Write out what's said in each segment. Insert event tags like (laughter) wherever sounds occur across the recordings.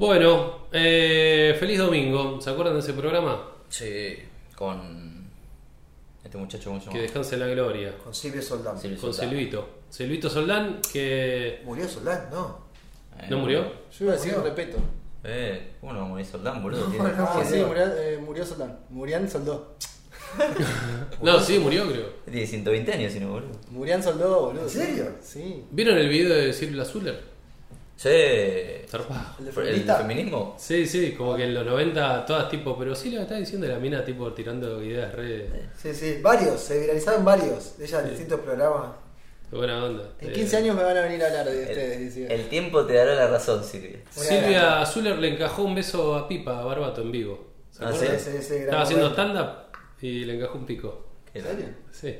Bueno, eh, feliz domingo. ¿Se acuerdan de ese programa? Sí, con este muchacho, ¿cómo se llama? Que descanse la gloria. Con Silvio Soldán. Silvio Con Soldán. Silvito. Silvito Soldán, que. ¿Murió Soldán? No. Eh, ¿No murió? Yo iba a decir Murió. repeto. Eh, ¿cómo no va a morir Soldán, boludo? No, Tiene- no. Sí, sí, murió. murió, eh, murió Soldán. Murián soldó. (laughs) No, sí, murió, creo. Tiene 120 años, si no, boludo. Murián soldó, boludo. ¿En serio? Sí. ¿Vieron el video de Silvia Zuller? Sí. Zarpado. ¿El feminismo? Sí, sí, como que en los 90 todas tipo, pero sí lo está diciendo la mina tipo tirando ideas re Sí, sí. Varios. Se viralizaron varios. De ella en distintos programas. de buena onda. En Eh, 15 años me van a venir a hablar de ustedes, El, decía. el tiempo te dará la razón, Silvia. Silvia Zuller le encajó un beso a Pipa, a Barbato, en vivo. ¿Se Ah, acuerdan? Sí, sí, sí. gran Estaba haciendo stand-up y le encajó un pico. ¿Qué ¿En serio? Sí.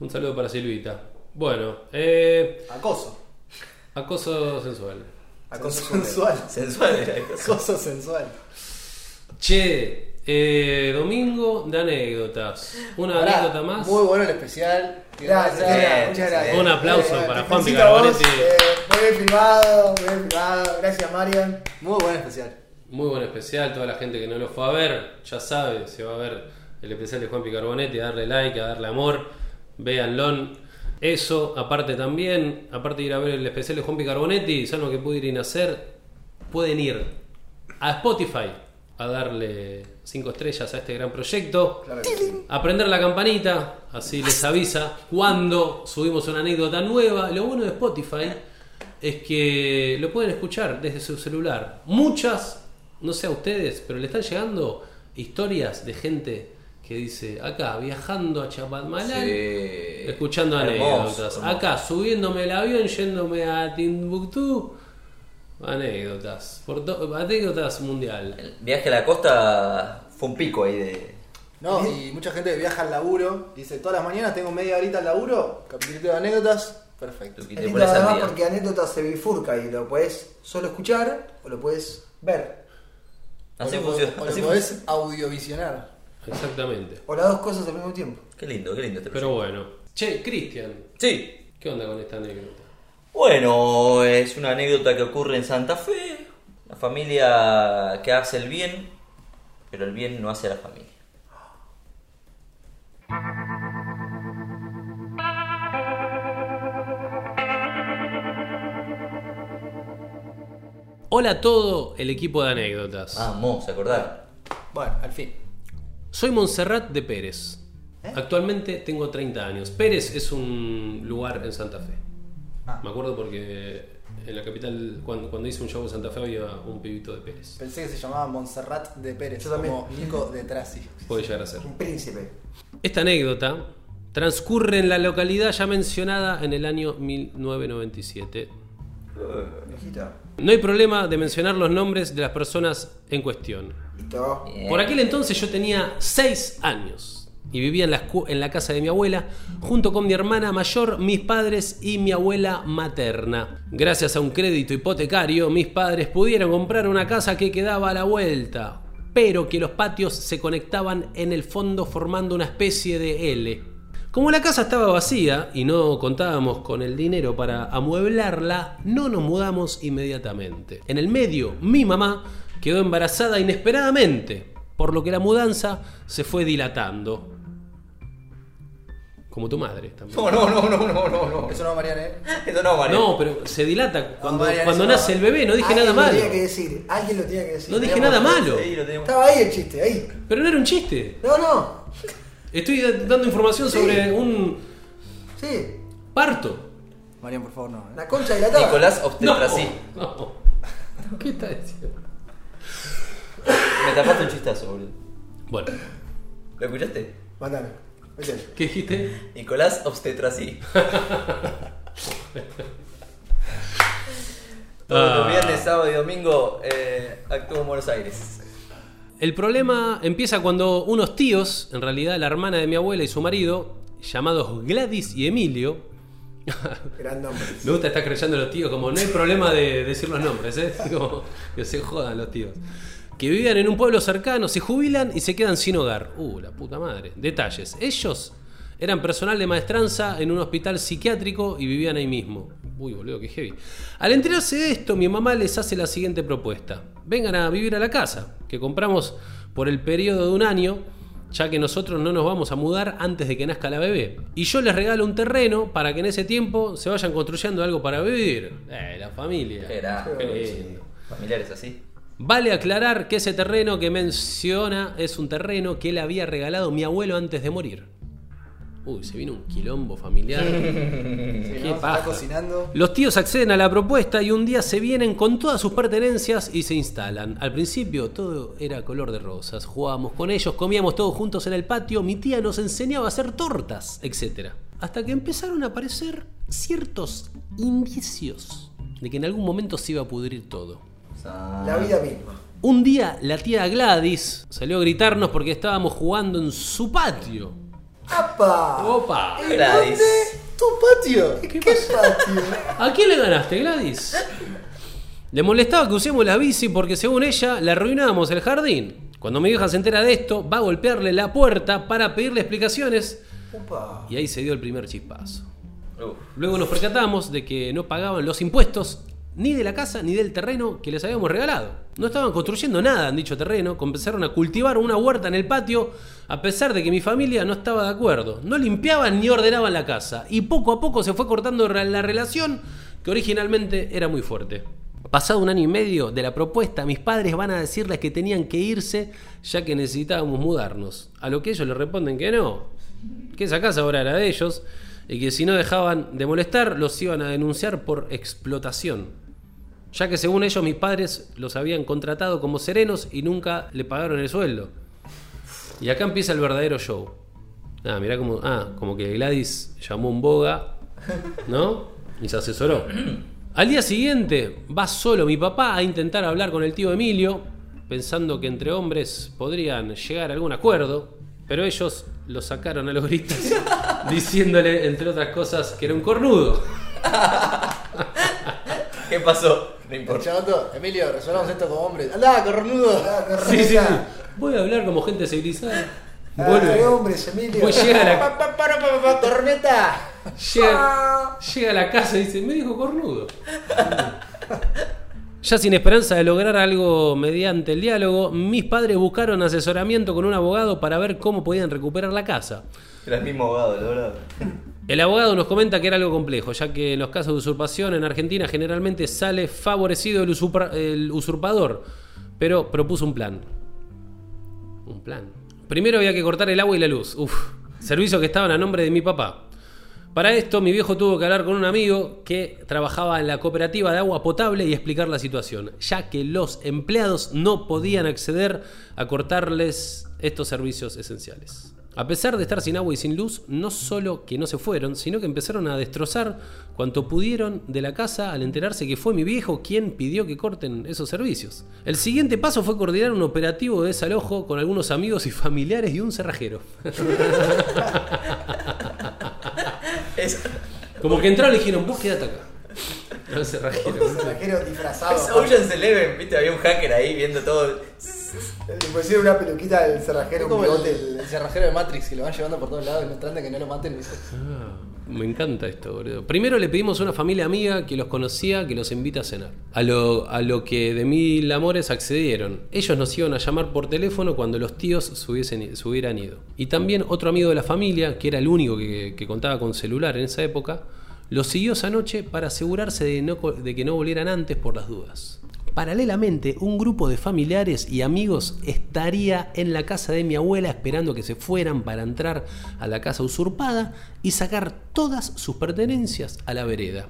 Un saludo para Silvita. Bueno, eh, Acoso. Acoso sensual. Acoso sensual. Sensual. (laughs) Acoso sensual. Che, eh, domingo de anécdotas. Una Pará, anécdota más. Muy bueno el especial. Gracias, gracias, muchas gracias. Un aplauso Eh, para Juan Picarbonetti. eh, Muy bien filmado, muy bien filmado. Gracias, Marian. Muy buen especial. Muy buen especial, toda la gente que no lo fue a ver, ya sabe, se va a ver el especial de Juan Picarbonetti, a darle like, a darle amor, véanlo. Eso, aparte también, aparte de ir a ver el especial de Juan Picarbonetti, ¿saben lo que pueden ir a hacer? Pueden ir a Spotify a darle 5 estrellas a este gran proyecto, Claro sí. aprender la campanita, así les avisa cuando subimos una anécdota nueva. Lo bueno de Spotify es que lo pueden escuchar desde su celular. Muchas, no sé a ustedes, pero le están llegando historias de gente que dice, acá, viajando a Chapadmalal, Sí. escuchando anécdotas. hermoso. Acá, subiéndome el avión, yéndome a Timbuktu, anécdotas. Por anécdotas mundial. El viaje a la costa fue un pico ahí de. No, y mucha gente viaja al laburo. Dice, todas las mañanas tengo media horita al laburo. Capítulo de anécdotas. Perfecto. Y Es te lindo además día. porque anécdota se bifurca y lo puedes solo escuchar o lo puedes ver. Así o lo, funciona. o lo así podés funciona. audiovisionar. Exactamente. O las dos cosas al mismo tiempo. Qué lindo, qué lindo este Pero bueno. Che, Cristian, Sí. ¿qué onda con esta anécdota? Bueno, es una anécdota que ocurre en Santa Fe. La familia que hace el bien, pero el bien no hace a la familia. Hola a todo el equipo de anécdotas. Vamos, ¿se acordar? Bueno, al fin. Soy Montserrat de Pérez. Actualmente tengo 30 años. Pérez es un lugar en Santa Fe. Ah. Me acuerdo porque en la capital, cuando, cuando hice un show en Santa Fe, había un pibito de Pérez. Pensé que se llamaba Montserrat de Pérez. Yo también. Como Nico de Trasi. (laughs) Puede llegar a ser. Un príncipe. Esta anécdota transcurre en la localidad ya mencionada en el año 1997. Viejita. No hay problema de mencionar los nombres de las personas en cuestión. Listo. Por aquel entonces yo tenía 6 años y vivía en la, en la casa de mi abuela junto con mi hermana mayor, mis padres y mi abuela materna. Gracias a un crédito hipotecario, mis padres pudieron comprar una casa que quedaba a la vuelta, pero que los patios se conectaban en el fondo formando una especie de L. Como la casa estaba vacía y no contábamos con el dinero para amueblarla, no nos mudamos inmediatamente. En el medio, mi mamá quedó embarazada inesperadamente, por lo que la mudanza se fue dilatando. Como tu madre también. No, no, no, no, no, no, no. Eso no, Marian, ¿eh? Eso no, Mario. No, pero se dilata cuando, cuando nace no. el bebé, no dije Alguien nada lo malo. tenía que decir. Alguien lo tenía que decir. No dije nada malo. Sí, lo. Estaba ahí el chiste, ahí. Pero no era un chiste. No, no. Estoy dando información sobre un Sí. parto. Marian, por favor, no. ¿eh? La concha dilatada. Nicolás Obstetrasí. No. (laughs) ¿Qué está diciendo? Me tapaste un chistazo, boludo. Bueno, ¿Lo escuchaste? Mándame. ¿qué dijiste? Nicolás Obstetrasí. (laughs) Todos los Ah. viernes, sábado y domingo eh, actúo en Buenos Aires. El problema empieza cuando unos tíos, en realidad la hermana de mi abuela y su marido, llamados Gladys y Emilio, (laughs) Gran nombre. me gusta estar creyendo los tíos, como no hay problema de decir los nombres, ¿eh? (laughs) Como que se jodan los tíos. Que vivían en un pueblo cercano, se jubilan y se quedan sin hogar. Uh, la puta madre. Detalles. Ellos eran personal de maestranza en un hospital psiquiátrico y vivían ahí mismo. Uy, boludo, qué heavy. Al enterarse de esto, mi mamá les hace la siguiente propuesta. Vengan a vivir a la casa, que compramos por el periodo de un año, ya que nosotros no nos vamos a mudar antes de que nazca la bebé. Y yo les regalo un terreno para que en ese tiempo se vayan construyendo algo para vivir. Eh, la familia. Lindo. Familiares así. Vale aclarar que ese terreno que menciona es un terreno que él había regalado mi abuelo antes de morir. Uy, se vino un quilombo familiar. Sí, Qué ¿no? paja. Está cocinando. Los tíos acceden a la propuesta y un día se vienen con todas sus pertenencias y se instalan. Al principio todo era color de rosas. Jugábamos con ellos, comíamos todos juntos en el patio, mi tía nos enseñaba a hacer tortas, etc. Hasta que empezaron a aparecer ciertos indicios de que en algún momento se iba a pudrir todo. La vida misma. Un día la tía Gladys salió a gritarnos porque estábamos jugando en su patio. ¡Apa! ¡Opa! Gladys. ¡Tu patio! ¿Qué patio? (laughs) ¿A quién le ganaste, Gladys? Le molestaba que usemos la bici porque según ella le arruinábamos el jardín. Cuando mi vieja se entera de esto, va a golpearle la puerta para pedirle explicaciones Opa. y ahí se dio el primer chispazo. Uf. Luego nos percatamos de que no pagaban los impuestos ni de la casa ni del terreno que les habíamos regalado. No estaban construyendo nada en dicho terreno, comenzaron a cultivar una huerta en el patio a pesar de que mi familia no estaba de acuerdo. No limpiaban ni ordenaban la casa y poco a poco se fue cortando la relación que originalmente era muy fuerte. Pasado un año y medio de la propuesta, mis padres van a decirles que tenían que irse ya que necesitábamos mudarnos. A lo que ellos le responden que no, que esa casa ahora era de ellos y que si no dejaban de molestar los iban a denunciar por explotación. Ya que según ellos mis padres los habían contratado como serenos y nunca le pagaron el sueldo. Y acá empieza el verdadero show. Ah, mirá como, ah, como que Gladys llamó un boga, ¿no? Y se asesoró. Al día siguiente va solo mi papá a intentar hablar con el tío Emilio, pensando que entre hombres podrían llegar a algún acuerdo, pero ellos lo sacaron a los gritos, (laughs) diciéndole, entre otras cosas, que era un cornudo. ¿Qué pasó? No El importa. chavato, Emilio, resolvamos esto como hombres. ¡Anda, cornudo! Sí, sí. Voy a hablar como gente civilizada. Ah, Vuelve. hombres, Emilio. Pues llega a la, Pa, pa, para, pa, pa, ¡Tormenta! llega, llega a la casa y dice, me dijo cornudo. Ya sin esperanza de lograr algo mediante el diálogo, mis padres buscaron asesoramiento con un abogado para ver cómo podían recuperar la casa. Era el mismo abogado, la verdad. El abogado nos comenta que era algo complejo, ya que en los casos de usurpación en Argentina generalmente sale favorecido el, usurpa- el usurpador, pero propuso un plan. Un plan. Primero había que cortar el agua y la luz. Uf, servicios que estaban a nombre de mi papá. Para esto, mi viejo tuvo que hablar con un amigo que trabajaba en la cooperativa de agua potable y explicar la situación, ya que los empleados no podían acceder a cortarles estos servicios esenciales. A pesar de estar sin agua y sin luz, no solo que no se fueron, sino que empezaron a destrozar cuanto pudieron de la casa al enterarse que fue mi viejo quien pidió que corten esos servicios. El siguiente paso fue coordinar un operativo de desalojo con algunos amigos y familiares y un cerrajero. (laughs) Como que entraron y dijeron, vos quedate acá. El cerrajero. Cerrajero disfrazado. es Ocean's Eleven, viste, había un hacker ahí viendo todo. (laughs) Le pusieron una peluquita del cerrajero, Es un como el, bigote. el cerrajero de Matrix que lo van llevando por todos lados y no tratan de que no lo maten. Ah, me encanta esto, boludo. Primero le pedimos a una familia amiga que los conocía que los invita a cenar. A lo, a lo que de mil amores accedieron. Ellos nos iban a llamar por teléfono cuando los tíos se, hubiesen- se hubieran ido. Y también otro amigo de la familia, que era el único que, que contaba con celular en esa época, los siguió esa noche para asegurarse de, no de que no volvieran antes por las dudas. Paralelamente, un grupo de familiares y amigos estaría en la casa de mi abuela esperando que se fueran para entrar a la casa usurpada y sacar todas sus pertenencias a la vereda.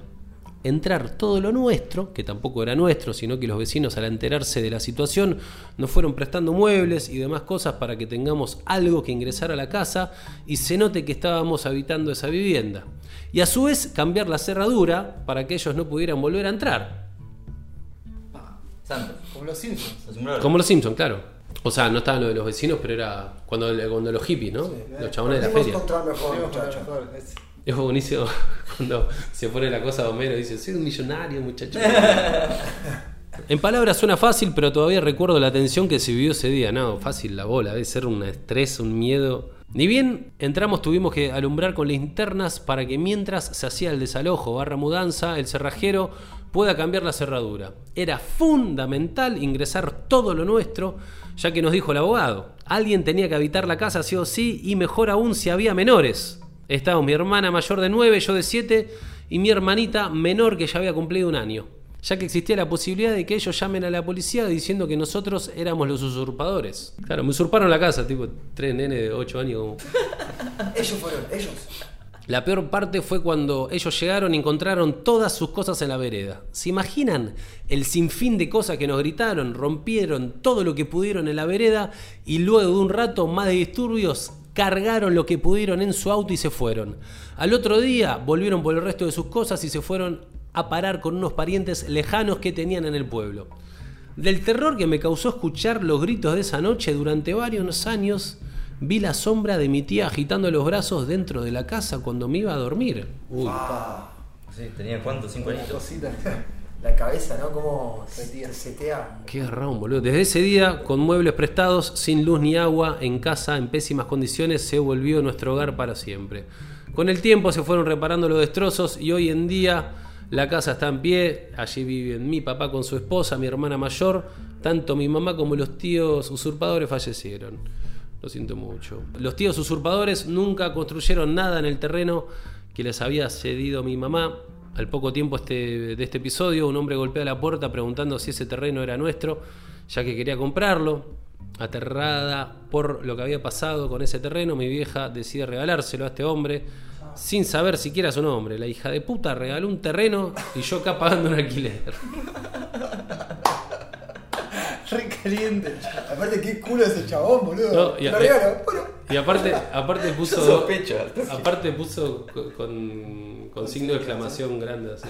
Entrar todo lo nuestro, que tampoco era nuestro, sino que los vecinos al enterarse de la situación nos fueron prestando muebles y demás cosas para que tengamos algo que ingresar a la casa y se note que estábamos habitando esa vivienda. Y a su vez cambiar la cerradura para que ellos no pudieran volver a entrar. Santos. Como los Simpsons. Como los Simpsons, claro. O sea, no estaban lo de los vecinos, pero era cuando, cuando los hippies, ¿no? los chabones de la feria. mejor, Es buenísimo (laughs) cuando se pone la cosa a Homero y dice, soy un millonario, muchacho. (laughs) en palabras suena fácil, pero todavía recuerdo la tensión que se vivió ese día. No, fácil la bola, debe ser un estrés, un miedo. Ni bien entramos tuvimos que alumbrar con linternas para que mientras se hacía el desalojo barra mudanza, el cerrajero pueda cambiar la cerradura. Era fundamental ingresar todo lo nuestro, ya que nos dijo el abogado. Alguien tenía que habitar la casa sí o sí y mejor aún si había menores. Estábamos mi hermana mayor de 9, yo de 7 y mi hermanita menor que ya había cumplido un año, ya que existía la posibilidad de que ellos llamen a la policía diciendo que nosotros éramos los usurpadores. Claro, me usurparon la casa, tipo tres nenes de 8 años. como- (laughs) Ellos fueron, ellos. La peor parte fue cuando ellos llegaron y encontraron todas sus cosas en la vereda. ¿Se imaginan el sinfín de cosas que nos gritaron? Rompieron todo lo que pudieron en la vereda y luego de un rato más de disturbios cargaron lo que pudieron en su auto y se fueron. Al otro día volvieron por el resto de sus cosas y se fueron a parar con unos parientes lejanos que tenían en el pueblo. Del terror que me causó escuchar los gritos de esa noche durante varios años, vi la sombra de mi tía agitando los brazos dentro de la casa cuando me iba a dormir. Uy, Sí, tenía cuántos, cinco cosita. La cabeza, ¿no? Como se Setea. se setea. qué garrón, boludo. Desde ese día, con muebles prestados, sin luz ni agua, en casa, en pésimas condiciones, se volvió nuestro hogar para siempre. Con el tiempo se fueron reparando los destrozos y hoy en día la casa está en pie. Allí viven mi papá con su esposa, mi hermana mayor. Tanto mi mamá como los tíos usurpadores fallecieron. Lo siento mucho. Los tíos usurpadores nunca construyeron nada en el terreno que les había cedido mi mamá. Al poco tiempo este- de este episodio, un hombre golpea la puerta preguntando si ese terreno era nuestro, ya que quería comprarlo. Aterrada por lo que había pasado con ese terreno, mi vieja decide regalárselo a este hombre sin saber siquiera su nombre. La hija de puta regaló un terreno y yo acá pagando un alquiler. (laughs) Caliente. Aparte, qué culo ese chabón, boludo. No, y a- Lo regalo. Bueno, Y aparte, aparte puso. Sospecho. Aparte puso co- con, con signo de exclamación grande así.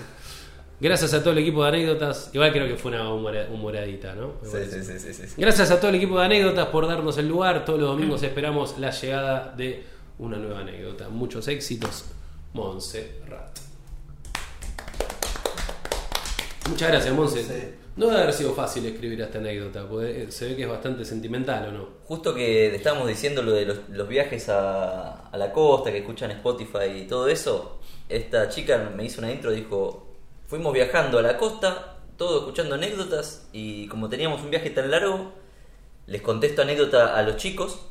Gracias a todo el equipo de anécdotas. Igual creo que fue una humora- humoradita, ¿no? Sí, sí, sí, sí. Gracias a todo el equipo de anécdotas por darnos el lugar. Todos los domingos esperamos la llegada de una nueva anécdota. Muchos éxitos. Montserrat. Muchas gracias, Monse. Sí. No debe haber sido fácil escribir esta anécdota, porque se ve que es bastante sentimental, ¿o no? Justo que estábamos diciendo lo de los, los viajes a, a la costa, que escuchan Spotify y todo eso, esta chica me hizo una intro, dijo, fuimos viajando a la costa, todo escuchando anécdotas, y como teníamos un viaje tan largo, les contesto anécdota a los chicos,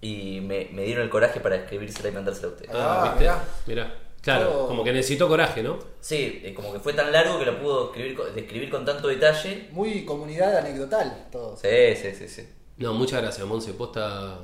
y me, me dieron el coraje para escribírsela y mandársela a ustedes. Ah, Ah, ¿viste? mirá. Mirá. Claro, como que necesitó coraje, ¿no? Sí, eh, como que fue tan largo que lo pudo escribir, describir con tanto detalle. Muy comunidad anecdotal, todo. Sí, sí, sí, sí. No, muchas gracias, Monse. Posta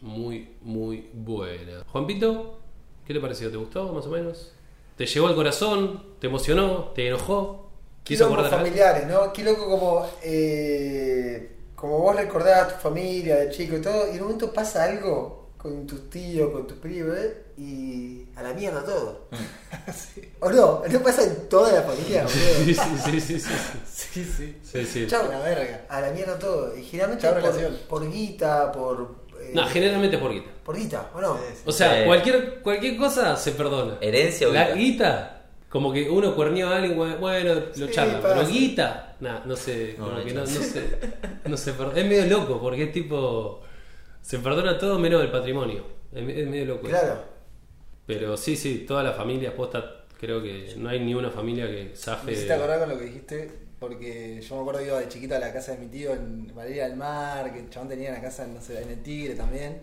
muy, muy buena. Juanpito, ¿qué te pareció? ¿Te gustó, más o menos? ¿Te llegó al corazón? ¿Te emocionó? ¿Te enojó? Qué ¿Quiso loco acordar? familiares, ¿no? Qué loco como, eh, como vos recordás a tu familia de chico y todo, y en un momento pasa algo con tus tíos, con tus primos, ¿eh? y a la mierda todo. (laughs) ¿O no? ¿No pasa en toda la familia, Sí, sí, sí, sí, sí. Sí, sí. Sí, sí. Chau. Una verga. A la mierda todo. Y generalmente por, por guita, por... eh, No, generalmente por guita. por guita, ¿o no? Sí, sí. O sea, Sí. cualquier, cualquier cosa se perdona. Herencia o La guita. guita, como que uno cuernió a alguien, bueno, lo Sí, charla. Pero guita, nah, no sé, No, como no que no, no sé. No perdona. Es medio loco, porque es tipo. Se perdona todo menos el patrimonio. Es, me- es medio loco. Claro. Pero sí, sí, todas las familias posta, creo que no hay ni una familia que Me zafe. hiciste acordar con lo que dijiste, porque yo me acuerdo que iba de chiquito a la casa de mi tío en Valeria del Mar, que el chabón tenía una casa no sé, en el Tigre también.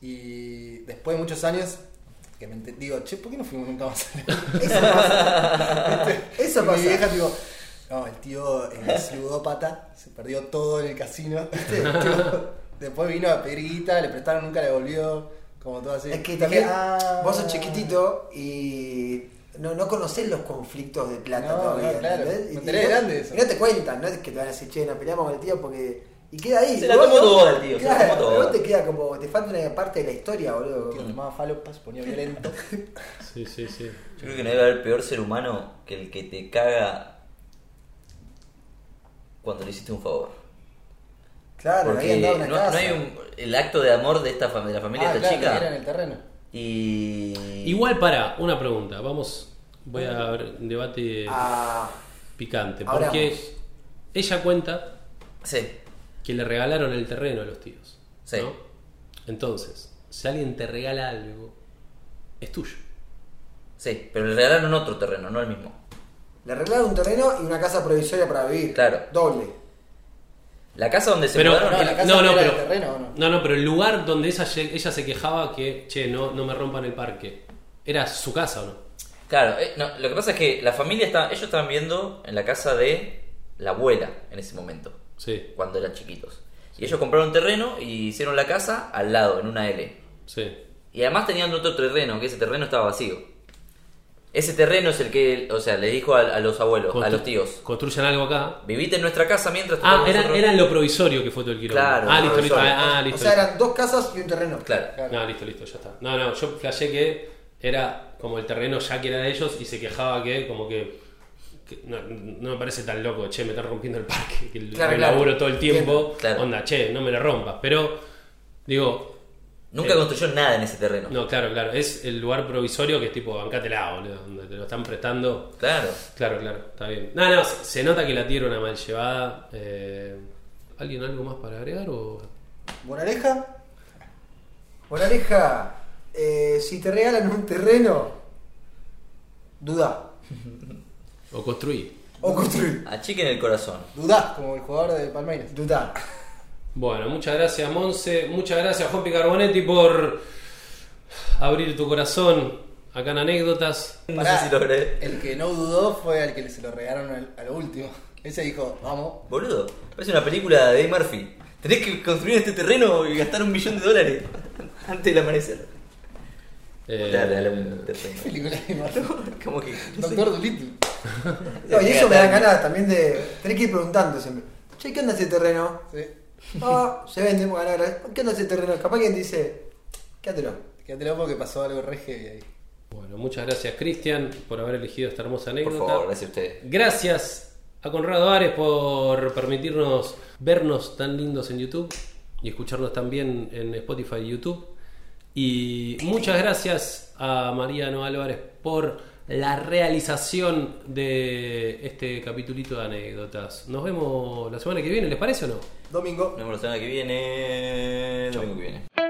Y después de muchos años, que me digo, che, ¿por qué no fuimos nunca más a la (laughs) Eso pasa. Eso Y pasa. Mi vieja, tipo, no, el tío es ludópata, se perdió todo en el casino. (laughs) Después vino a pedir guita, le prestaron, nunca le devolvió, como todo así. Es que Dije, también ah. vos sos chiquitito y no, no conocés los conflictos de plata No, todavía. no, claro. Y- no- grande de eso. Y no te cuentan, no es que te van a decir, che, nos peleamos con el tío porque. Y queda ahí. Se la tomó toda el tío, se la tomó vos te queda como. Te falta una parte de la historia, boludo. Tío tomaba falopas, se ponía violento. (laughs) Sí, sí, sí. Yo creo que no debe haber peor ser humano que el que te caga cuando le hiciste un favor. Claro, Porque una no, casa. no hay un, el acto de amor de esta de la familia Ah, de esta claro, chica. era en el terreno. Y. Igual para, una pregunta, vamos, voy a ver un debate Ah, picante, porque ella cuenta Sí, que le regalaron el terreno a los tíos. Sí. ¿no? Entonces, si alguien te regala algo, es tuyo. sí, pero le regalaron otro terreno, no el mismo. le arreglaron un terreno y una casa provisoria para vivir. Claro. Doble. La casa donde se Pero, mudaron. no, el- la casa no, no, era pero, terreno, ¿o no? no, no, pero el lugar donde ella, ella se quejaba que, che, no, no me rompan el parque, ¿era su casa o no? Claro, eh, no, lo que pasa es que la familia está, ellos estaban viendo en la casa de la abuela en ese momento, Sí, cuando eran chiquitos. Y ellos compraron terreno y hicieron la casa al lado, en una L. sí. Y además tenían otro terreno, que ese terreno estaba vacío. Ese terreno es el que, o sea, le dijo a, a los abuelos, a los tíos, Construyan algo acá. vivite en nuestra casa mientras Ah, era, nosotros". era en lo provisorio que fue todo el quilombo. Claro, ah, listo, listo. Ah, ah, o listo. sea, eran dos casas y un terreno. Claro. Claro. No, listo, listo, ya está. No, no, yo flashé que era como el terreno ya que era de ellos y se quejaba que como que, que no, no me parece tan loco, che, me están rompiendo el parque, que Claro, claro. laburo todo el tiempo, onda, che, no me lo rompas, pero digo, Nunca Eh. construyó nada en ese terreno. no, claro, claro, es el lugar provisorio que es tipo, bancátela, boludo, donde te lo están prestando. Claro. Claro, claro, está bien. No, no, se, se nota que la tierra una mal llevada. eh, ¿Alguien algo más para agregar o...? Moraleja. Moraleja. eh, si te regalan un terreno, duda. O construir. O construir. Achiquen el corazón. Dudá, como el jugador de Palmeiras. Duda. Bueno, muchas gracias Monse, muchas gracias Juan Picarbonetti por abrir tu corazón acá en anécdotas. No sé si lo logré. El que no dudó fue al que se lo regalaron al, a lo último. Ese dijo, vamos. Boludo, parece una película de Eddie Murphy. Tenés que construir este terreno y gastar un millón de dólares (laughs) antes del amanecer. Eh, Dale, dale un terreno. Película de Marvel. Como que. no. (laughs) Doctor Dolittle. (laughs) No, y eso me da ganas también de. Tenés que ir preguntando siempre. Che, ¿qué onda ese terreno? Sí. Ah, se vende, a ganar. ¿Qué onda ese terreno? Capaz que dice, quédatelo. Quédatelo porque pasó algo re heavy ahí. Bueno, muchas gracias Cristian por haber elegido esta hermosa Por anécdota. favor, gracias a ustedes. Gracias a Conrado Ares por permitirnos vernos tan lindos en YouTube y escucharnos también en Spotify y YouTube. Y muchas gracias a Mariano Álvarez por la realización de este capitulito de anécdotas. Nos vemos la semana que viene, ¿les parece o no? Domingo. Nos vemos la semana que viene. Domingo que viene.